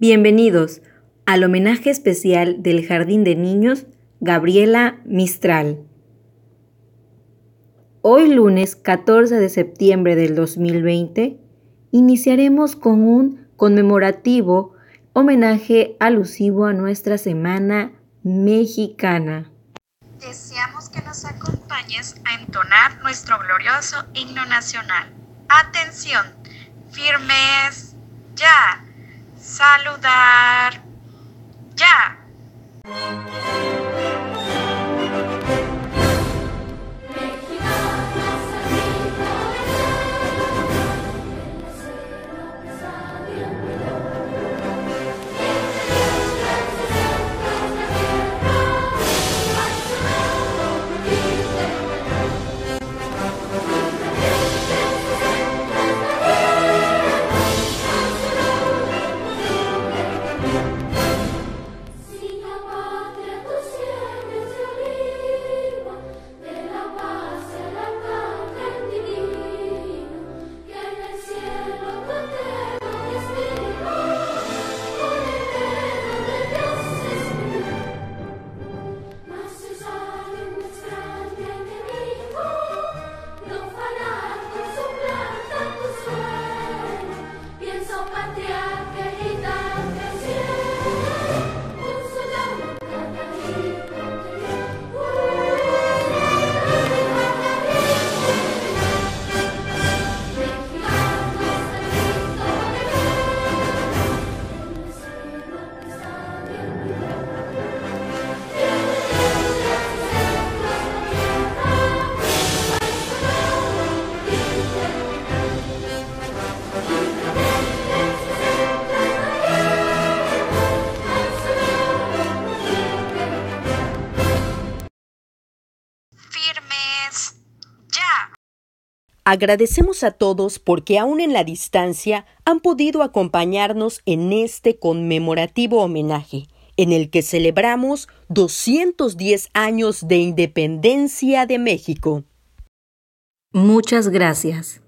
Bienvenidos al homenaje especial del Jardín de Niños Gabriela Mistral. Hoy lunes 14 de septiembre del 2020 iniciaremos con un conmemorativo homenaje alusivo a nuestra Semana Mexicana. Deseamos que nos acompañes a entonar nuestro glorioso himno nacional. Atención, firmes, número da Agradecemos a todos porque aún en la distancia han podido acompañarnos en este conmemorativo homenaje, en el que celebramos 210 años de independencia de México. Muchas gracias.